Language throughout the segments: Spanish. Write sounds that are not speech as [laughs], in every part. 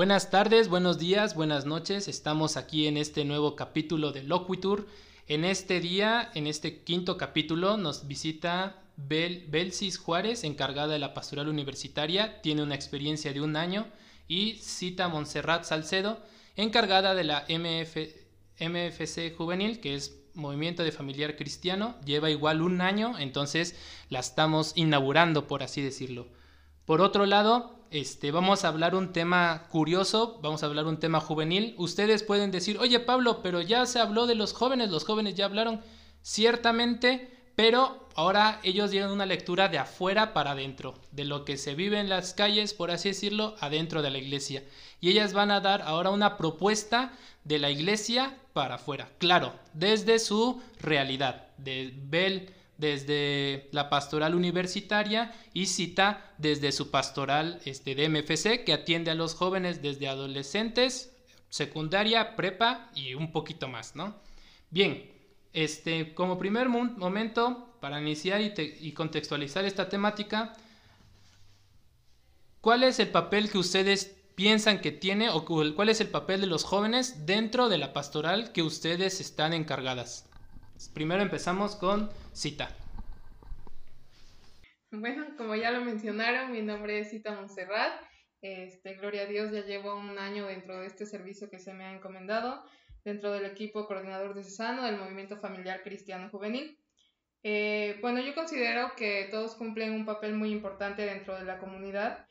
Buenas tardes, buenos días, buenas noches. Estamos aquí en este nuevo capítulo de Loquitur. En este día, en este quinto capítulo, nos visita Bel Belsis Juárez, encargada de la pastoral universitaria. Tiene una experiencia de un año. Y cita Montserrat Salcedo, encargada de la MF, MFC Juvenil, que es Movimiento de Familiar Cristiano. Lleva igual un año, entonces la estamos inaugurando, por así decirlo. Por otro lado, este, vamos a hablar un tema curioso, vamos a hablar un tema juvenil. Ustedes pueden decir, oye Pablo, pero ya se habló de los jóvenes, los jóvenes ya hablaron, ciertamente, pero ahora ellos dieron una lectura de afuera para adentro, de lo que se vive en las calles, por así decirlo, adentro de la iglesia. Y ellas van a dar ahora una propuesta de la iglesia para afuera, claro, desde su realidad, de Bel desde la pastoral universitaria y cita desde su pastoral este, de MFC que atiende a los jóvenes desde adolescentes, secundaria, prepa y un poquito más, ¿no? Bien, este, como primer momento para iniciar y, y contextualizar esta temática, ¿cuál es el papel que ustedes piensan que tiene o cuál es el papel de los jóvenes dentro de la pastoral que ustedes están encargadas? Primero empezamos con cita. Bueno, como ya lo mencionaron, mi nombre es Cita Montserrat. Este, gloria a Dios, ya llevo un año dentro de este servicio que se me ha encomendado, dentro del equipo coordinador de Cesano del Movimiento Familiar Cristiano Juvenil. Eh, bueno, yo considero que todos cumplen un papel muy importante dentro de la comunidad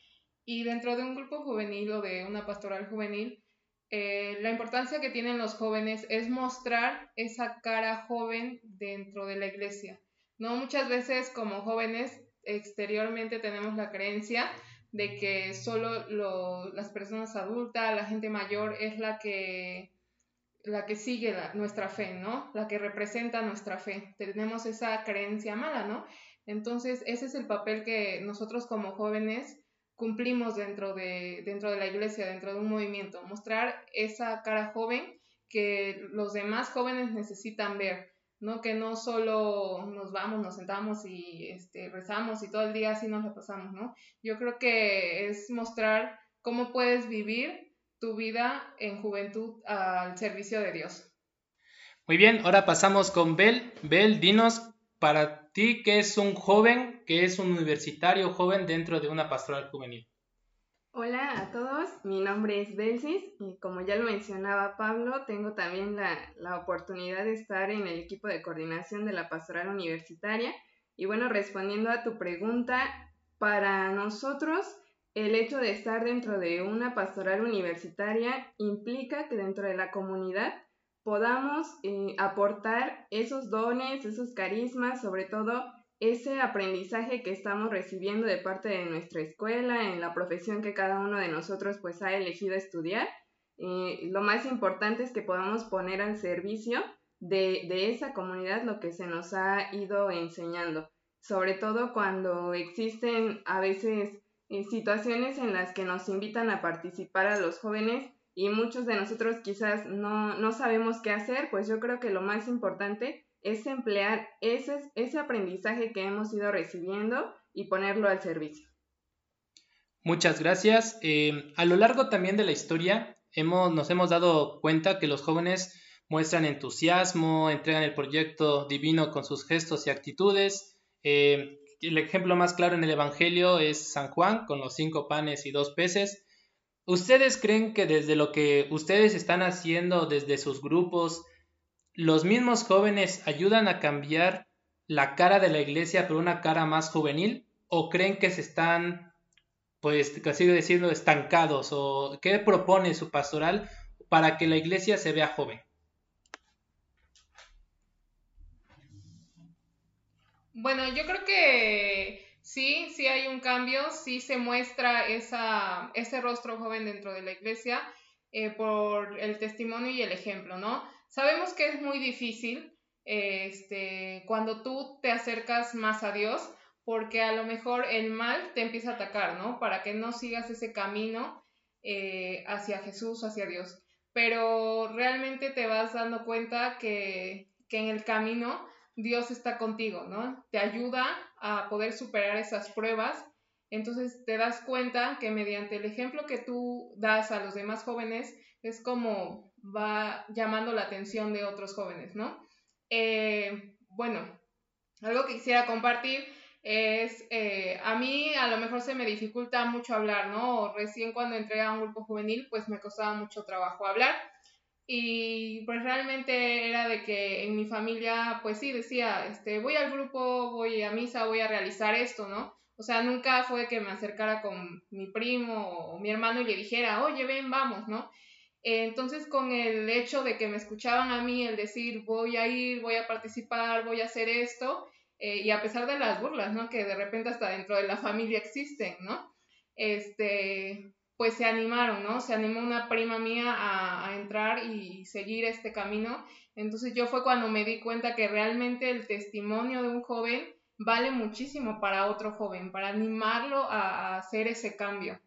y dentro de un grupo juvenil o de una pastoral juvenil, eh, la importancia que tienen los jóvenes es mostrar esa cara joven dentro de la iglesia. No muchas veces como jóvenes exteriormente tenemos la creencia de que solo las personas adultas, la gente mayor es la que la que sigue nuestra fe, ¿no? La que representa nuestra fe. Tenemos esa creencia mala, ¿no? Entonces, ese es el papel que nosotros como jóvenes cumplimos dentro de, dentro de la iglesia, dentro de un movimiento, mostrar esa cara joven que los demás jóvenes necesitan ver, ¿no? Que no solo nos vamos, nos sentamos y este, rezamos y todo el día así nos la pasamos, ¿no? Yo creo que es mostrar cómo puedes vivir tu vida en juventud al servicio de Dios. Muy bien, ahora pasamos con Bel. Bel, dinos para ti qué es un joven que es un universitario joven dentro de una pastoral juvenil. Hola a todos, mi nombre es Belsis y como ya lo mencionaba Pablo, tengo también la, la, oportunidad de estar en el equipo de coordinación de la pastoral universitaria. Y bueno, respondiendo a tu pregunta, para nosotros el hecho de estar dentro de una pastoral universitaria implica que dentro de la comunidad podamos eh, aportar esos dones, esos carismas, sobre todo ese aprendizaje que estamos recibiendo de parte de nuestra escuela, en la profesión que cada uno de nosotros pues ha elegido estudiar, eh, lo más importante es que podamos poner al servicio de, de esa comunidad lo que se nos ha ido enseñando, sobre todo cuando existen a veces eh, situaciones en las que nos invitan a participar a los jóvenes y muchos de nosotros quizás no, no sabemos qué hacer, pues yo creo que lo más importante es emplear ese, ese aprendizaje que hemos ido recibiendo y ponerlo al servicio. Muchas gracias. Eh, a lo largo también de la historia hemos, nos hemos dado cuenta que los jóvenes muestran entusiasmo, entregan el proyecto divino con sus gestos y actitudes. Eh, el ejemplo más claro en el Evangelio es San Juan con los cinco panes y dos peces. ¿Ustedes creen que desde lo que ustedes están haciendo, desde sus grupos, los mismos jóvenes ayudan a cambiar la cara de la iglesia por una cara más juvenil o creen que se están, pues, casi diciendo, estancados o qué propone su pastoral para que la iglesia se vea joven? Bueno, yo creo que sí, sí hay un cambio, sí se muestra ese rostro joven dentro de la iglesia eh, por el testimonio y el ejemplo, ¿no? Sabemos que es muy difícil este, cuando tú te acercas más a Dios, porque a lo mejor el mal te empieza a atacar, ¿no? Para que no sigas ese camino eh, hacia Jesús, hacia Dios. Pero realmente te vas dando cuenta que, que en el camino Dios está contigo, ¿no? Te ayuda a poder superar esas pruebas Entonces te das cuenta que mediante el ejemplo que tú das a los demás jóvenes es como va llamando la atención de otros jóvenes, ¿no? Eh, bueno, algo que quisiera compartir es, eh, a mí a lo mejor se me dificulta mucho hablar, ¿no? Recién cuando entré a un grupo juvenil, pues me costaba mucho trabajo hablar. Y pues realmente era de que en mi familia, pues sí, decía, este, voy al grupo, voy a misa, voy a realizar esto, ¿no? O sea, nunca fue que me acercara con mi primo o mi hermano y le dijera, oye, ven, vamos, ¿no? Entonces, con el hecho de que me escuchaban a mí, el decir, voy a ir, voy a participar, voy a hacer esto, eh, y a pesar de las burlas, ¿no? Que de repente hasta dentro de la familia existen, ¿no? Este, pues se animaron, ¿no? Se animó una prima mía a, entrar y seguir este camino. Entonces yo fue cuando me di cuenta que realmente el testimonio de un joven vale muchísimo para otro joven, para animarlo a, hacer ese cambio.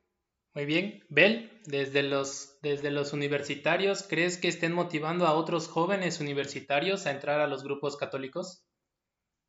Muy bien. Bel, desde los, desde los universitarios, ¿crees que estén motivando a otros jóvenes universitarios a entrar a los grupos católicos?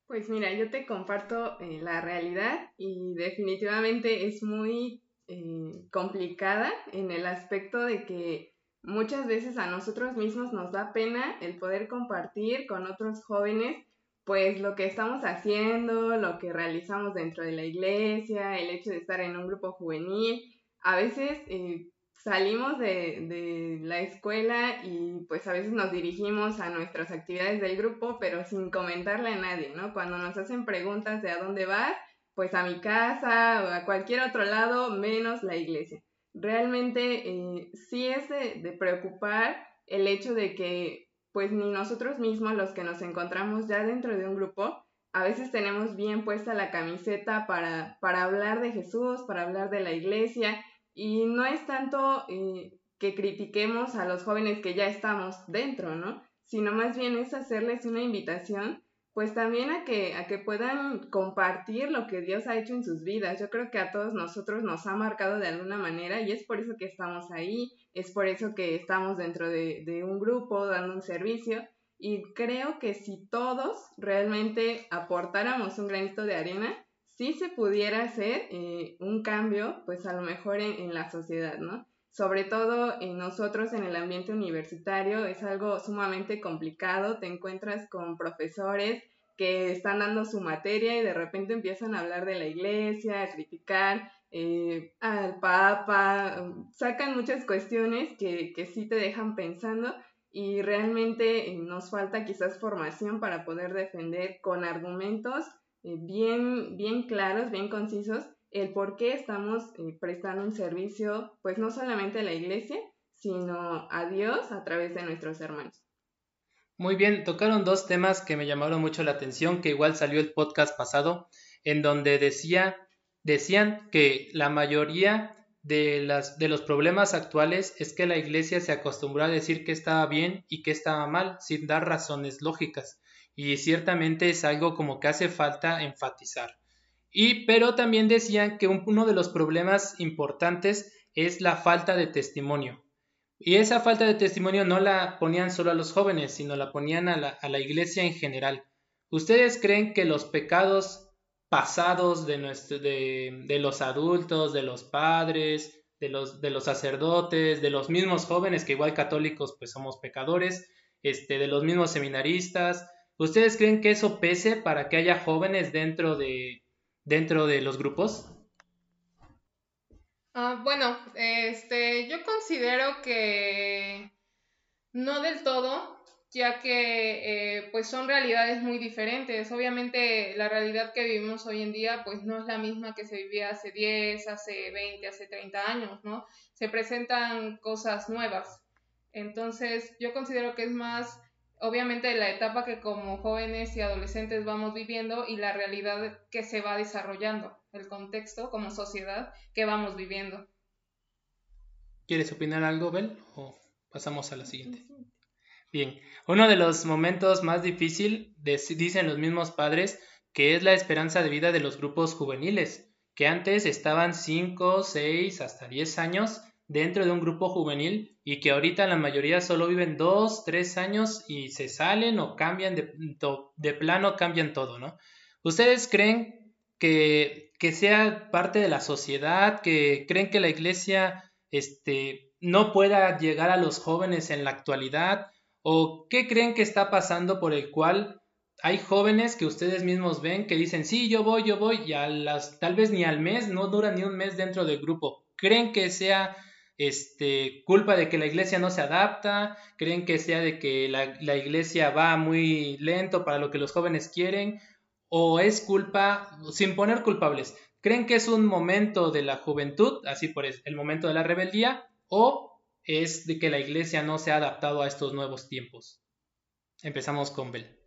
Pues mira, yo te comparto eh, la realidad y definitivamente es muy eh, complicada en el aspecto de que muchas veces a nosotros mismos nos da pena el poder compartir con otros jóvenes pues lo que estamos haciendo, lo que realizamos dentro de la iglesia, el hecho de estar en un grupo juvenil. A veces eh, salimos de, de, la escuela y pues a veces nos dirigimos a nuestras actividades del grupo, pero sin comentarle a nadie, ¿no? Cuando nos hacen preguntas de a dónde vas, pues a mi casa o a cualquier otro lado, menos la iglesia. Realmente eh, sí es de, de preocupar el hecho de que pues ni nosotros mismos los que nos encontramos ya dentro de un grupo, a veces tenemos bien puesta la camiseta para, para hablar de Jesús, para hablar de la iglesia, y no es tanto eh, que critiquemos a los jóvenes que ya estamos dentro, ¿no? Sino más bien es hacerles una invitación pues también a que, a que puedan compartir lo que Dios ha hecho en sus vidas. Yo creo que a todos nosotros nos ha marcado de alguna manera y es por eso que estamos ahí, es por eso que estamos dentro de, de un grupo dando un servicio y creo que si todos realmente aportáramos un granito de arena, sí se pudiera hacer eh, un cambio, pues a lo mejor en, la sociedad, ¿no? sobre todo en nosotros en el ambiente universitario, es algo sumamente complicado, te encuentras con profesores que están dando su materia y de repente empiezan a hablar de la iglesia, a criticar eh, al papa, sacan muchas cuestiones que, que sí te dejan pensando y realmente eh, nos falta quizás formación para poder defender con argumentos eh, bien, bien claros, bien concisos, el por qué estamos eh, prestando un servicio, pues no solamente a la iglesia, sino a Dios a través de nuestros hermanos. Muy bien, tocaron dos temas que me llamaron mucho la atención, que igual salió el podcast pasado, en donde decía, decían que la mayoría de, las, de los problemas actuales es que la iglesia se acostumbró a decir que estaba bien y que estaba mal, sin dar razones lógicas. Y ciertamente es algo como que hace falta enfatizar. Y, pero también decían que uno de los problemas importantes es la falta de testimonio. Y esa falta de testimonio no la ponían solo a los jóvenes, sino la ponían a la, iglesia en general. ¿Ustedes creen que los pecados pasados de, de, de, los adultos, de los padres, de los, de los sacerdotes, de los mismos jóvenes, que igual católicos pues somos pecadores, este, de los mismos seminaristas, ¿ustedes creen que eso pese para que haya jóvenes dentro de, dentro de los grupos? Ah, bueno, este, yo considero que no del todo, ya que eh, pues son realidades muy diferentes. Obviamente la realidad que vivimos hoy en día pues no es la misma que se vivía hace 10, hace 20, hace 30 años, ¿no? Se presentan cosas nuevas. Entonces yo considero que es más obviamente la etapa que como jóvenes y adolescentes vamos viviendo y la realidad que se va desarrollando, el contexto como sociedad que vamos viviendo. ¿Quieres opinar algo, Bel? ¿O pasamos a la siguiente? Bien, uno de los momentos más difíciles, dicen los mismos padres, que es la esperanza de vida de los grupos juveniles, que antes estaban 5, 6, hasta 10 años dentro de un grupo juvenil y que ahorita la mayoría solo viven dos, tres años y se salen o cambian de, plano, cambian todo, ¿no? ¿Ustedes creen que, que sea parte de la sociedad, que creen que la iglesia este, no pueda llegar a los jóvenes en la actualidad? ¿O qué creen que está pasando por el cual hay jóvenes que ustedes mismos ven que dicen, sí, yo voy, yo voy, y a las, tal vez ni al mes, no dura ni un mes dentro del grupo. ¿Creen que sea este, culpa de que la iglesia no se adapta? ¿Creen que sea de que la, la iglesia va muy lento para lo que los jóvenes quieren? ¿O es culpa, sin poner culpables, creen que es un momento de la juventud, así por el momento de la rebeldía, o es de que la iglesia no se ha adaptado a estos nuevos tiempos. Empezamos con Bel.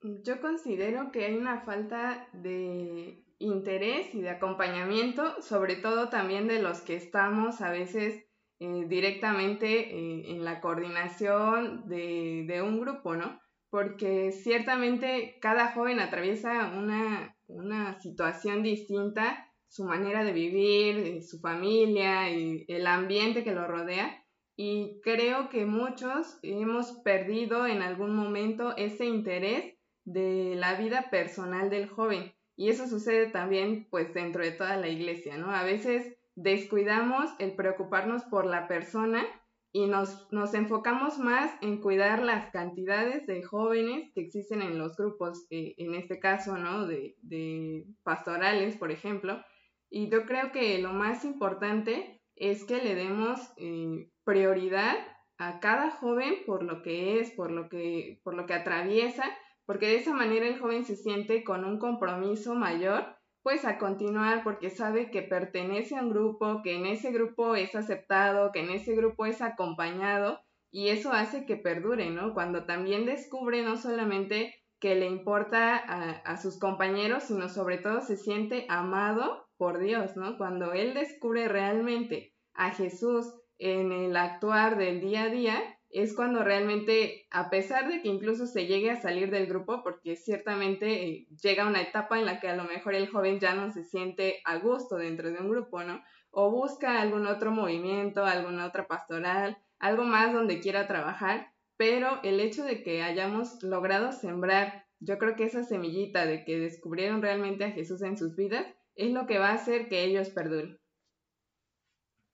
Yo considero que hay una falta de interés y de acompañamiento, sobre todo también de los que estamos a veces eh, directamente eh, en la coordinación de, un grupo, ¿no? Porque ciertamente cada joven atraviesa una, una situación distinta su manera de vivir, eh, su familia y el ambiente que lo rodea. Y creo que muchos hemos perdido en algún momento ese interés de la vida personal del joven. Y eso sucede también pues dentro de toda la iglesia, ¿no? A veces descuidamos el preocuparnos por la persona y nos, nos enfocamos más en cuidar las cantidades de jóvenes que existen en los grupos, eh, en este caso, ¿no? De, de pastorales, por ejemplo, y yo creo que lo más importante es que le demos eh, prioridad a cada joven por lo que es, por lo que, por lo que atraviesa, porque de esa manera el joven se siente con un compromiso mayor, pues a continuar porque sabe que pertenece a un grupo, que en ese grupo es aceptado, que en ese grupo es acompañado y eso hace que perdure, ¿no? Cuando también descubre no solamente que le importa a, a sus compañeros, sino sobre todo se siente amado por Dios, ¿no? Cuando él descubre realmente a Jesús en el actuar del día a día, es cuando realmente, a pesar de que incluso se llegue a salir del grupo, porque ciertamente eh, llega una etapa en la que a lo mejor el joven ya no se siente a gusto dentro de un grupo, ¿no? O busca algún otro movimiento, alguna otra pastoral, algo más donde quiera trabajar, pero el hecho de que hayamos logrado sembrar, yo creo que esa semillita de que descubrieron realmente a Jesús en sus vidas, es lo que va a hacer que ellos perduren.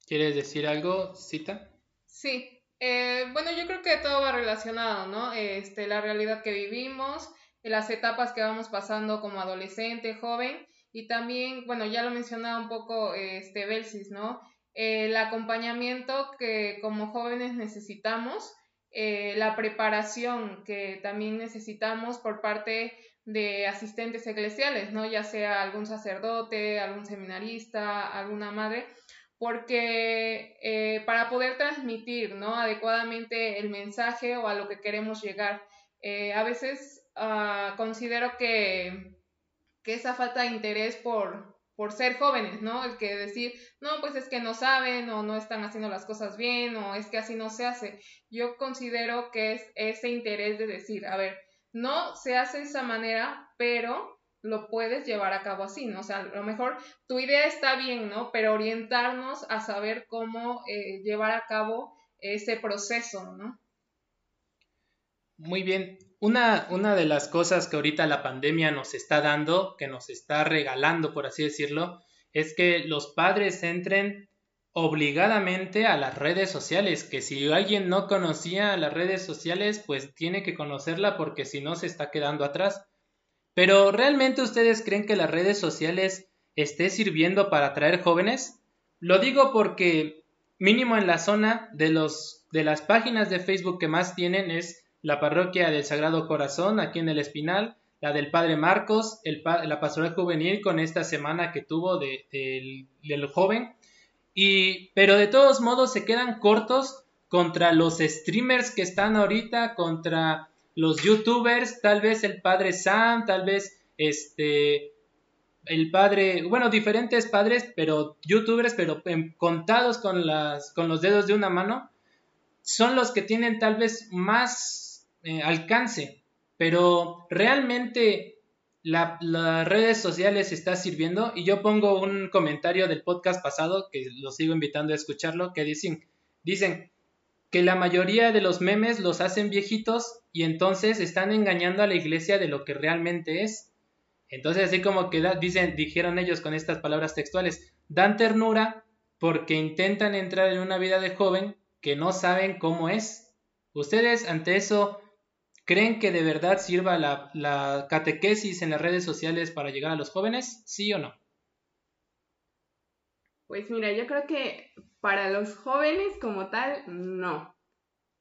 ¿Quieres decir algo, Cita? Sí, eh, bueno, yo creo que todo va relacionado, ¿no? Este, la realidad que vivimos, las etapas que vamos pasando como adolescente, joven, y también, bueno, ya lo mencionaba un poco este Belsis, ¿no? el acompañamiento que como jóvenes necesitamos, eh, la preparación que también necesitamos por parte de asistentes eclesiales, ¿no? Ya sea algún sacerdote, algún seminarista, alguna madre, porque eh, para poder transmitir, ¿no? Adecuadamente el mensaje o a lo que queremos llegar. Eh, a veces uh, considero que, que esa falta de interés por, por ser jóvenes, ¿no? El que decir, no, pues es que no saben o no están haciendo las cosas bien o es que así no se hace. Yo considero que es ese interés de decir, a ver, no se hace de esa manera, pero lo puedes llevar a cabo así, ¿no? O sea, a lo mejor tu idea está bien, ¿no? Pero orientarnos a saber cómo eh, llevar a cabo ese proceso, ¿no? Muy bien. Una, una de las cosas que ahorita la pandemia nos está dando, que nos está regalando, por así decirlo, es que los padres entren obligadamente a las redes sociales, que si alguien no conocía las redes sociales, pues tiene que conocerla porque si no se está quedando atrás. Pero ¿realmente ustedes creen que las redes sociales esté sirviendo para atraer jóvenes? Lo digo porque mínimo en la zona de los de las páginas de Facebook que más tienen es la parroquia del Sagrado Corazón aquí en el Espinal, la del Padre Marcos, la pastoral juvenil con esta semana que tuvo de, del joven y, pero de todos modos se quedan cortos contra los streamers que están ahorita, contra los youtubers, tal vez el padre Sam, tal vez este el padre, bueno, diferentes padres, pero youtubers, pero contados con las con los dedos de una mano, son los que tienen tal vez más eh, alcance, pero realmente las redes sociales está sirviendo y yo pongo un comentario del podcast pasado que lo sigo invitando a escucharlo que dicen dicen que la mayoría de los memes los hacen viejitos y entonces están engañando a la iglesia de lo que realmente es. Entonces, así como que dicen, dijeron ellos con estas palabras textuales, dan ternura porque intentan entrar en una vida de joven que no saben cómo es. ¿Ustedes ante eso creen que de verdad sirva la, la catequesis en las redes sociales para llegar a los jóvenes? ¿Sí o no? Pues mira, yo creo que para los jóvenes como tal, no.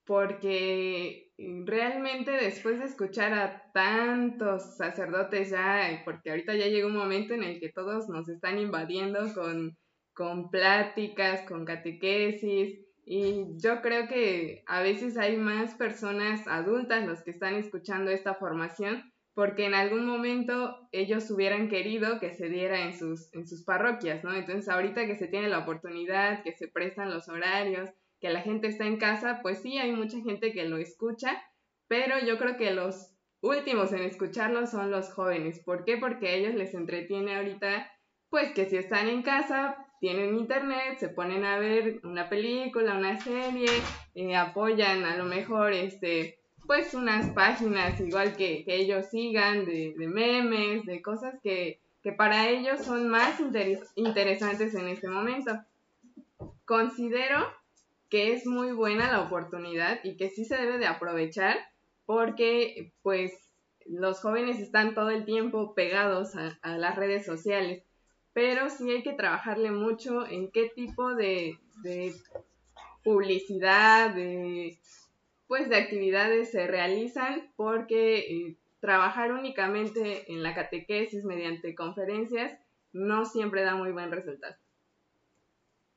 Porque realmente después de escuchar a tantos sacerdotes ya, porque ahorita ya llega un momento en el que todos nos están invadiendo con, con pláticas, con catequesis, y yo creo que a veces hay más personas adultas los que están escuchando esta formación porque en algún momento ellos hubieran querido que se diera en sus, en sus parroquias, ¿no? Entonces ahorita que se tiene la oportunidad, que se prestan los horarios, que la gente está en casa, pues sí, hay mucha gente que lo escucha, pero yo creo que los últimos en escucharlo son los jóvenes. ¿Por qué? Porque a ellos les entretiene ahorita, pues que si están en casa, tienen internet, se ponen a ver una película, una serie, eh, apoyan a lo mejor este pues unas páginas igual que, ellos sigan de, memes, de cosas que, que, para ellos son más interesantes en este momento. Considero que es muy buena la oportunidad y que sí se debe de aprovechar porque pues los jóvenes están todo el tiempo pegados a, las redes sociales, pero sí hay que trabajarle mucho en qué tipo de, de publicidad, de, pues, de actividades se realizan porque eh, trabajar únicamente en la catequesis mediante conferencias no siempre da muy buen resultado.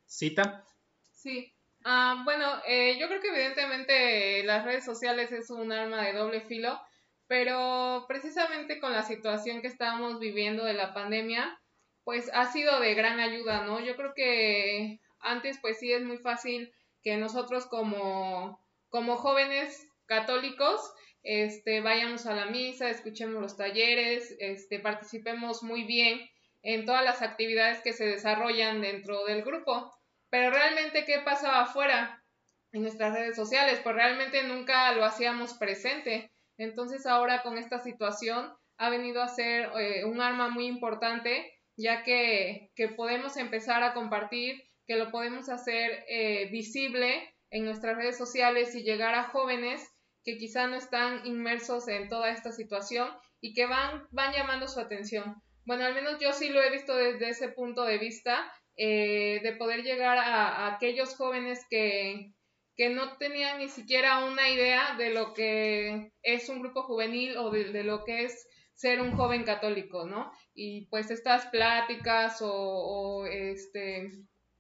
¿Cita? Sí, Ah, bueno, eh, yo creo que evidentemente las redes sociales es un arma de doble filo, pero precisamente con la situación que estábamos viviendo de la pandemia, pues ha sido de gran ayuda, ¿no? Yo creo que antes pues sí es muy fácil que nosotros como, como jóvenes católicos este, vayamos a la misa, escuchemos los talleres, este, participemos muy bien en todas las actividades que se desarrollan dentro del grupo. Pero realmente, ¿qué pasaba afuera en nuestras redes sociales? Pues realmente nunca lo hacíamos presente. Entonces ahora con esta situación ha venido a ser eh, un arma muy importante, ya que, que, podemos empezar a compartir, que lo podemos hacer eh, visible en nuestras redes sociales y llegar a jóvenes que quizá no están inmersos en toda esta situación y que van, van llamando su atención. Bueno, al menos yo sí lo he visto desde ese punto de vista eh, de poder llegar a, aquellos jóvenes que, que, no tenían ni siquiera una idea de lo que es un grupo juvenil o de, lo que es ser un joven católico, ¿no? Y pues estas pláticas o, este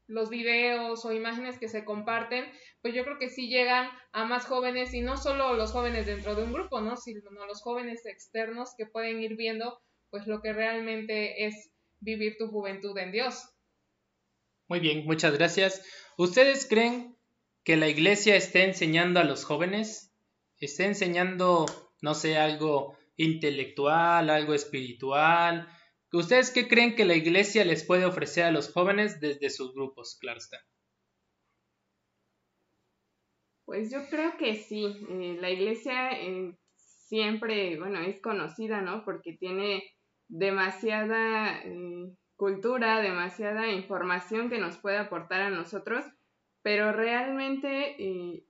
los videos o imágenes que se comparten, pues yo creo que sí llegan a más jóvenes y no solo los jóvenes dentro de un grupo, ¿no? Sino los jóvenes externos que pueden ir viendo pues lo que realmente es vivir tu juventud en Dios. Muy bien, muchas gracias. ¿Ustedes creen que la iglesia esté enseñando a los jóvenes? ¿Esté enseñando, no sé, algo intelectual, algo espiritual? ¿Ustedes qué creen que la iglesia les puede ofrecer a los jóvenes desde sus grupos? Claro. Pues yo creo que sí. Eh, la iglesia eh, siempre, bueno, es conocida, ¿no? Porque tiene demasiada eh, cultura, demasiada información que nos puede aportar a nosotros, pero realmente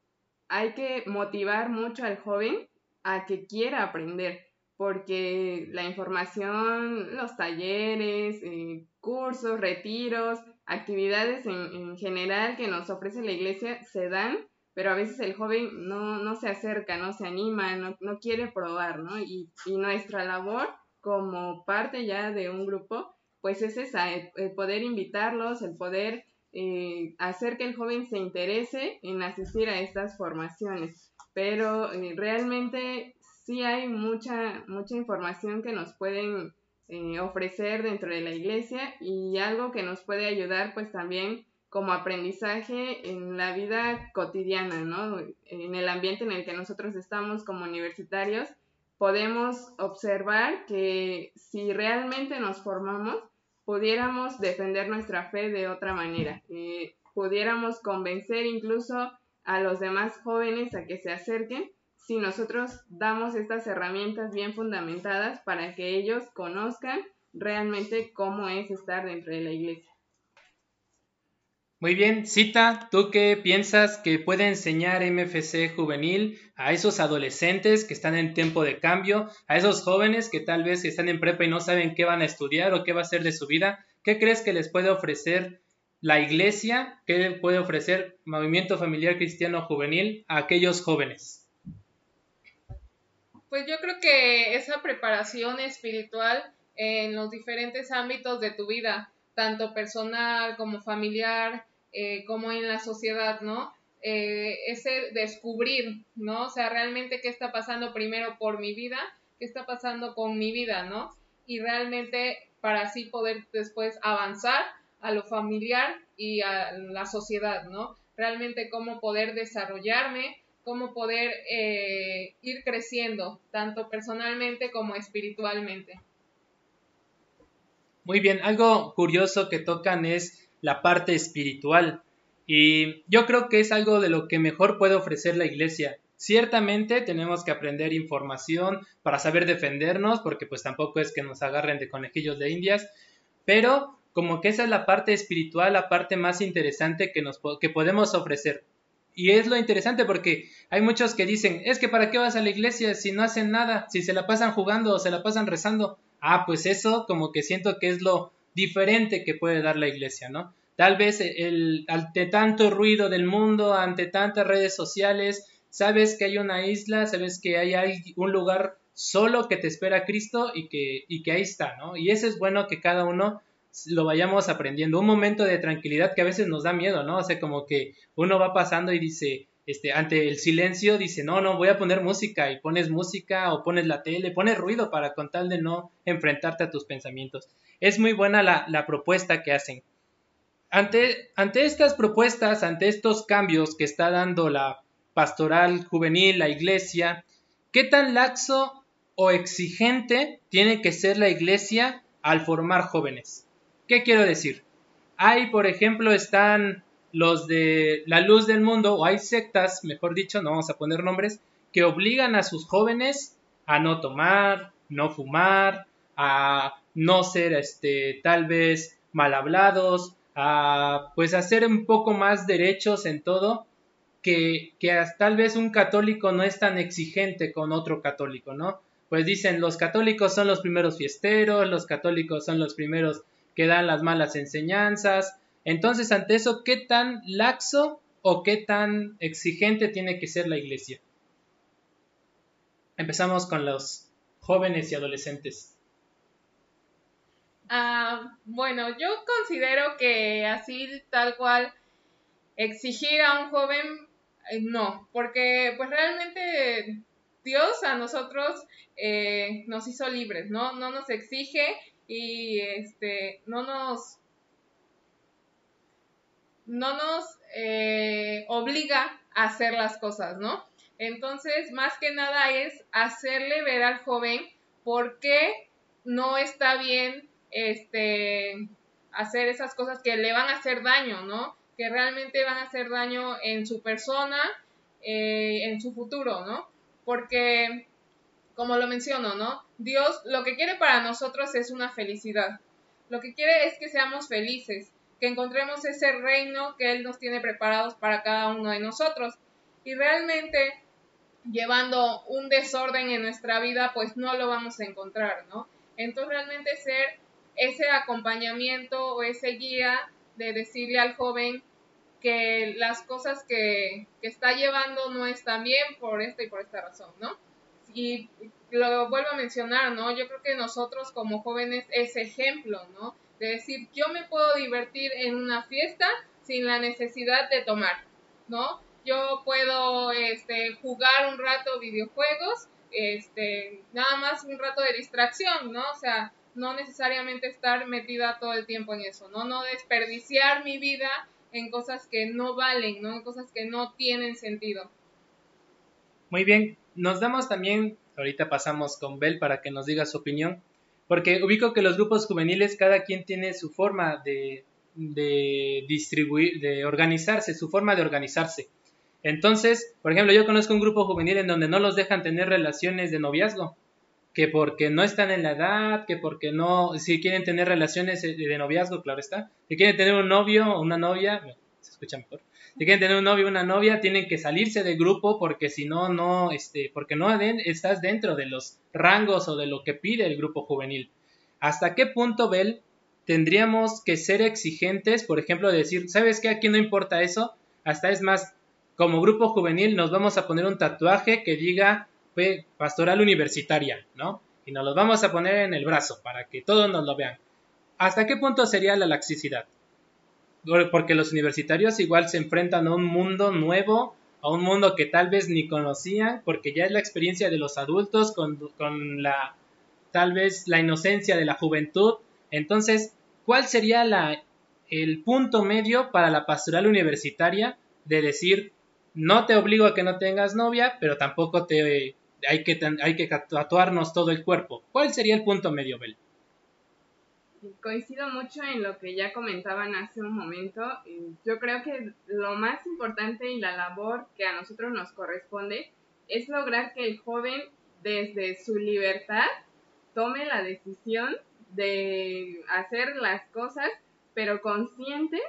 hay que motivar mucho al joven a que quiera aprender, porque la información, los talleres, eh, cursos, retiros, actividades en, general que nos ofrece la iglesia se dan, pero a veces el joven no, no se acerca, no se anima, no, no quiere probar, ¿no? Y, nuestra labor como parte ya de un grupo pues es esa, el, poder invitarlos, el poder eh, hacer que el joven se interese en asistir a estas formaciones. Pero eh, realmente sí hay mucha, mucha información que nos pueden eh, ofrecer dentro de la iglesia y algo que nos puede ayudar pues también como aprendizaje en la vida cotidiana, ¿no? En el ambiente en el que nosotros estamos como universitarios, podemos observar que si realmente nos formamos, pudiéramos defender nuestra fe de otra manera, pudiéramos convencer incluso a los demás jóvenes a que se acerquen si nosotros damos estas herramientas bien fundamentadas para que ellos conozcan realmente cómo es estar dentro de la iglesia. Muy bien, Cita, ¿tú qué piensas que puede enseñar MFC juvenil a esos adolescentes que están en tiempo de cambio, a esos jóvenes que tal vez están en prepa y no saben qué van a estudiar o qué va a ser de su vida? ¿Qué crees que les puede ofrecer la iglesia? ¿Qué puede ofrecer Movimiento Familiar Cristiano Juvenil a aquellos jóvenes? Pues yo creo que esa preparación espiritual en los diferentes ámbitos de tu vida, tanto personal como familiar, eh, como en la sociedad, ¿no? Eh, ese descubrir, ¿no? O sea, realmente qué está pasando primero por mi vida, qué está pasando con mi vida, ¿no? Y realmente para así poder después avanzar a lo familiar y a la sociedad, ¿no? Realmente cómo poder desarrollarme, cómo poder eh, ir creciendo, tanto personalmente como espiritualmente. Muy bien, algo curioso que tocan es la parte espiritual. Y yo creo que es algo de lo que mejor puede ofrecer la iglesia. Ciertamente tenemos que aprender información para saber defendernos, porque pues tampoco es que nos agarren de conejillos de indias, pero como que esa es la parte espiritual, la parte más interesante que, nos, que podemos ofrecer. Y es lo interesante porque hay muchos que dicen, es que para qué vas a la iglesia si no hacen nada, si se la pasan jugando o se la pasan rezando. Ah, pues eso como que siento que es lo diferente que puede dar la iglesia, ¿no? Tal vez el, ante tanto ruido del mundo, ante tantas redes sociales, sabes que hay una isla, sabes que hay, un lugar solo que te espera Cristo y que, y que ahí está, ¿no? Y eso es bueno que cada uno lo vayamos aprendiendo. Un momento de tranquilidad que a veces nos da miedo, ¿no? O sea, como que uno va pasando y dice, este, ante el silencio dice, no, no, voy a poner música y pones música o pones la tele, pones ruido para con tal de no enfrentarte a tus pensamientos. Es muy buena la, propuesta que hacen. Ante, ante estas propuestas, ante estos cambios que está dando la pastoral juvenil, la iglesia, ¿qué tan laxo o exigente tiene que ser la iglesia al formar jóvenes? ¿Qué quiero decir? Hay, por ejemplo, están los de la luz del mundo, o hay sectas, mejor dicho, no vamos a poner nombres, que obligan a sus jóvenes a no tomar, no fumar, a no ser este tal vez mal hablados, a pues hacer un poco más derechos en todo, que, que tal vez un católico no es tan exigente con otro católico, ¿no? Pues dicen, los católicos son los primeros fiesteros, los católicos son los primeros que dan las malas enseñanzas, entonces, ante eso, ¿qué tan laxo o qué tan exigente tiene que ser la iglesia? Empezamos con los jóvenes y adolescentes. Ah, bueno, yo considero que así tal cual exigir a un joven, eh, no, porque pues realmente Dios a nosotros eh, nos hizo libres, ¿no? No nos exige y este, no nos no nos eh, obliga a hacer las cosas, ¿no? Entonces, más que nada es hacerle ver al joven por qué no está bien este, hacer esas cosas que le van a hacer daño, ¿no? Que realmente van a hacer daño en su persona, eh, en su futuro, ¿no? Porque, como lo menciono, ¿no? Dios lo que quiere para nosotros es una felicidad. Lo que quiere es que seamos felices que encontremos ese reino que Él nos tiene preparados para cada uno de nosotros. Y realmente llevando un desorden en nuestra vida, pues no lo vamos a encontrar, ¿no? Entonces realmente ser ese acompañamiento o ese guía de decirle al joven que las cosas que, está llevando no están bien por esta y por esta razón, ¿no? Y lo vuelvo a mencionar, ¿no? Yo creo que nosotros como jóvenes ese ejemplo, ¿no? de decir, yo me puedo divertir en una fiesta sin la necesidad de tomar, ¿no? Yo puedo este, jugar un rato videojuegos, este, nada más un rato de distracción, ¿no? O sea, no necesariamente estar metida todo el tiempo en eso, ¿no? No desperdiciar mi vida en cosas que no valen, ¿no? En cosas que no tienen sentido. Muy bien, nos damos también, ahorita pasamos con Bel para que nos diga su opinión, porque ubico que los grupos juveniles, cada quien tiene su forma de, distribuir, de organizarse, su forma de organizarse. Entonces, por ejemplo, yo conozco un grupo juvenil en donde no los dejan tener relaciones de noviazgo, que porque no están en la edad, que porque no, si quieren tener relaciones de noviazgo, claro está, si quieren tener un novio o una novia, se escucha mejor, si quieren tener un novio o una novia, tienen que salirse del grupo porque si no, no, este, porque no estás dentro de los rangos o de lo que pide el grupo juvenil. ¿Hasta qué punto, Bel, tendríamos que ser exigentes, por ejemplo, decir, ¿sabes qué? Aquí no importa eso, hasta es más, como grupo juvenil nos vamos a poner un tatuaje que diga pastoral universitaria, ¿no? Y nos lo vamos a poner en el brazo para que todos nos lo vean. ¿Hasta qué punto sería la laxicidad? Porque los universitarios igual se enfrentan a un mundo nuevo, a un mundo que tal vez ni conocían, porque ya es la experiencia de los adultos con, con la tal vez la inocencia de la juventud. Entonces, ¿cuál sería la, el punto medio para la pastoral universitaria de decir, no te obligo a que no tengas novia, pero tampoco te hay que, hay que tatuarnos todo el cuerpo? ¿Cuál sería el punto medio, Bel? Coincido mucho en lo que ya comentaban hace un momento. Yo creo que lo más importante y la labor que a nosotros nos corresponde es lograr que el joven desde su libertad tome la decisión de hacer las cosas, pero consciente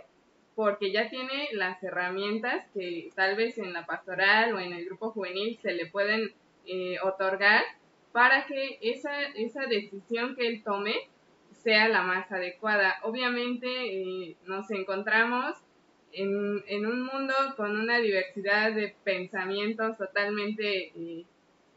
porque ya tiene las herramientas que tal vez en la pastoral o en el grupo juvenil se le pueden eh, otorgar para que esa, esa decisión que él tome sea la más adecuada. Obviamente eh, nos encontramos en, un mundo con una diversidad de pensamientos totalmente, eh,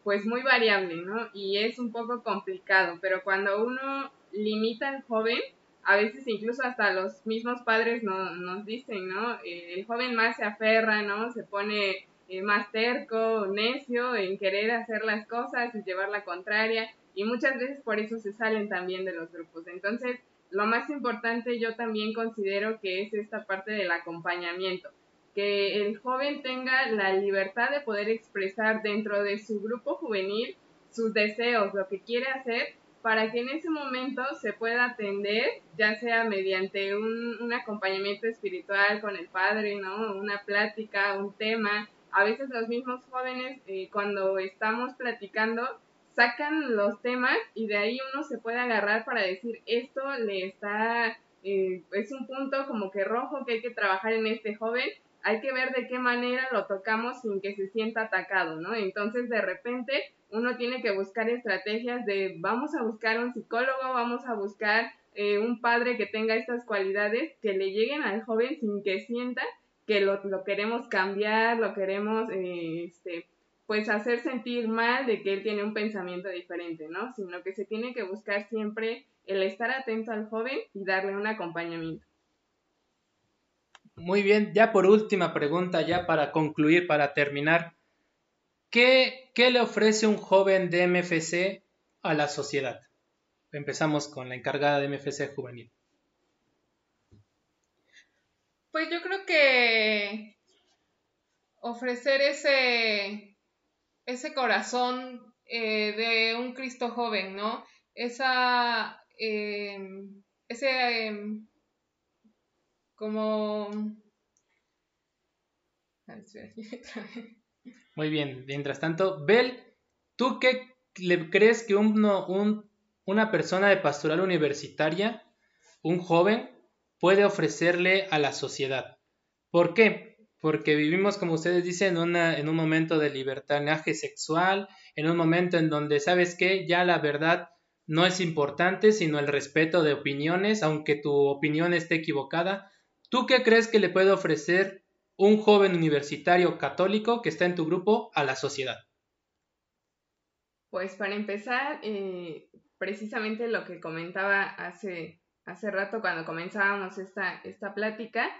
pues muy variable, ¿no? Y es un poco complicado, pero cuando uno limita al joven, a veces incluso hasta los mismos padres no, nos dicen, ¿no? Eh, el joven más se aferra, ¿no? Se pone más terco, necio en querer hacer las cosas y llevar la contraria y muchas veces por eso se salen también de los grupos. Entonces, lo más importante yo también considero que es esta parte del acompañamiento, que el joven tenga la libertad de poder expresar dentro de su grupo juvenil sus deseos, lo que quiere hacer, para que en ese momento se pueda atender, ya sea mediante un, un acompañamiento espiritual con el padre, ¿no? Una plática, un tema. A veces los mismos jóvenes, eh, cuando estamos platicando, sacan los temas y de ahí uno se puede agarrar para decir esto le está, eh, es un punto como que rojo que hay que trabajar en este joven, hay que ver de qué manera lo tocamos sin que se sienta atacado, ¿no? Entonces de repente uno tiene que buscar estrategias de vamos a buscar un psicólogo, vamos a buscar eh, un padre que tenga estas cualidades que le lleguen al joven sin que sienta que lo, lo queremos cambiar, lo queremos eh, este, pues hacer sentir mal de que él tiene un pensamiento diferente, ¿no? Sino que se tiene que buscar siempre el estar atento al joven y darle un acompañamiento. Muy bien, ya por última pregunta, ya para concluir, para terminar, ¿qué, qué le ofrece un joven de MFC a la sociedad? Empezamos con la encargada de MFC juvenil. Pues yo creo que ofrecer ese ese corazón eh, de un Cristo joven, ¿no? Esa, em, ese, em, como... [laughs] Muy bien, mientras tanto, Bel, ¿tú qué le crees que un, una persona de pastoral universitaria, un joven, puede ofrecerle a la sociedad? ¿Por qué? Porque vivimos, como ustedes dicen, en un momento de libertinaje sexual, en un momento en donde, ¿sabes qué? Ya la verdad no es importante, sino el respeto de opiniones, aunque tu opinión esté equivocada. ¿Tú qué crees que le puede ofrecer un joven universitario católico que está en tu grupo a la sociedad? Pues para empezar, eh, precisamente lo que comentaba hace, hace rato cuando comenzábamos esta, esta plática,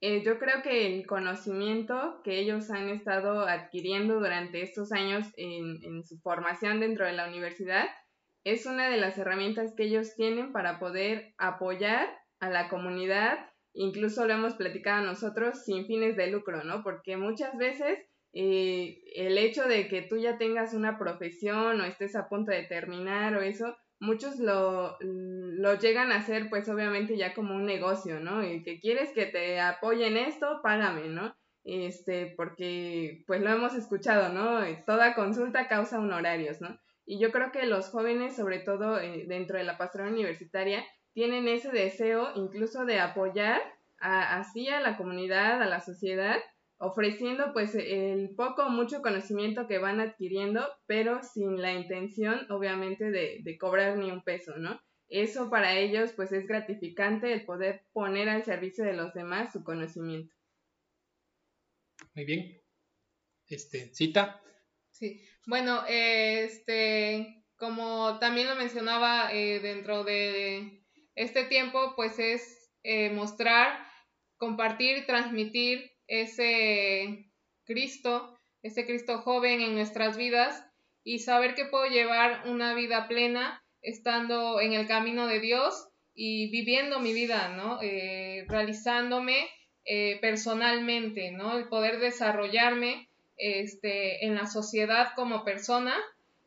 eh, yo creo que el conocimiento que ellos han estado adquiriendo durante estos años en, su formación dentro de la universidad es una de las herramientas que ellos tienen para poder apoyar a la comunidad, incluso lo hemos platicado nosotros sin fines de lucro, ¿no? Porque muchas veces eh, el hecho de que tú ya tengas una profesión o estés a punto de terminar o eso, muchos lo, lo llegan a hacer pues obviamente ya como un negocio, ¿no? Y que quieres que te apoyen esto, págame, ¿no? este, porque pues lo hemos escuchado, ¿no? Toda consulta causa honorarios, ¿no? Y yo creo que los jóvenes, sobre todo eh, dentro de la pastoral universitaria, tienen ese deseo incluso de apoyar así a la comunidad, a la sociedad, ofreciendo pues el poco o mucho conocimiento que van adquiriendo, pero sin la intención obviamente de, de, cobrar ni un peso, ¿no? Eso para ellos pues es gratificante el poder poner al servicio de los demás su conocimiento. Muy bien. Este, cita. Sí, bueno, este, como también lo mencionaba eh, dentro de este tiempo, pues es eh, mostrar, compartir, transmitir ese Cristo, ese Cristo joven en nuestras vidas y saber que puedo llevar una vida plena estando en el camino de Dios y viviendo mi vida, ¿no? Eh, realizándome eh, personalmente, ¿no? El poder desarrollarme este, en la sociedad como persona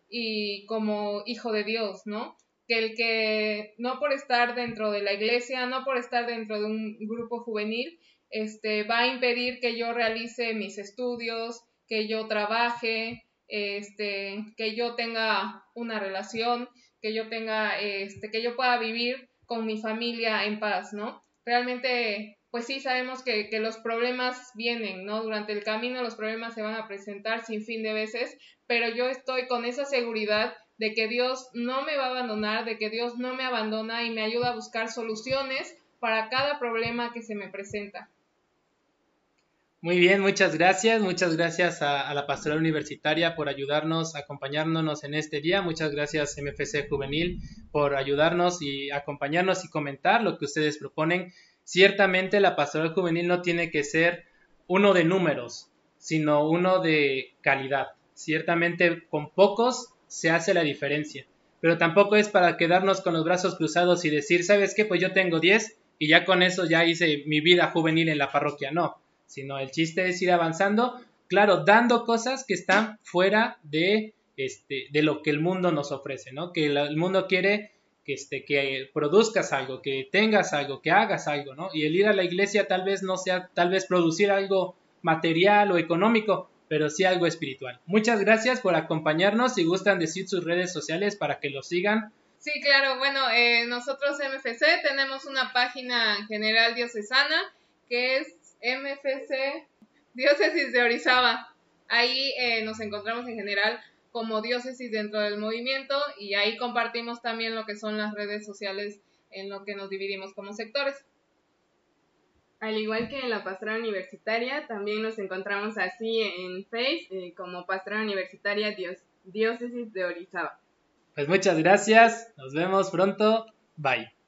y como hijo de Dios, ¿no? Que el que no por estar dentro de la iglesia, no por estar dentro de un grupo juvenil, este, va a impedir que yo realice mis estudios, que yo trabaje, este, que yo tenga una relación, que yo tenga, este, que yo pueda vivir con mi familia en paz, ¿no? Realmente pues sí sabemos que, los problemas vienen, ¿no? Durante el camino los problemas se van a presentar sin fin de veces, pero yo estoy con esa seguridad de que Dios no me va a abandonar, de que Dios no me abandona y me ayuda a buscar soluciones para cada problema que se me presenta. Muy bien, muchas gracias. Muchas gracias a, la pastoral universitaria por ayudarnos, acompañándonos en este día. Muchas gracias MFC Juvenil por ayudarnos y acompañarnos y comentar lo que ustedes proponen. Ciertamente la pastoral juvenil no tiene que ser uno de números, sino uno de calidad. Ciertamente con pocos se hace la diferencia, pero tampoco es para quedarnos con los brazos cruzados y decir, ¿sabes qué? Pues yo tengo 10 y ya con eso ya hice mi vida juvenil en la parroquia. No, sino el chiste es ir avanzando, claro, dando cosas que están fuera de, este, de lo que el mundo nos ofrece, ¿no? Que el mundo quiere que, este, que produzcas algo, que tengas algo, que hagas algo, ¿no? Y el ir a la iglesia tal vez no sea, tal vez producir algo material o económico, pero sí algo espiritual. Muchas gracias por acompañarnos. Si gustan decir sus redes sociales para que lo sigan. Sí, claro. Bueno, eh, nosotros MFC tenemos una página general diocesana que es MFC Diócesis de Orizaba. Ahí eh, nos encontramos en general como diócesis dentro del movimiento y ahí compartimos también lo que son las redes sociales en lo que nos dividimos como sectores. Al igual que en la pastoral universitaria, también nos encontramos así en Face eh, como pastoral universitaria Diócesis de Orizaba. Pues muchas gracias, nos vemos pronto, bye.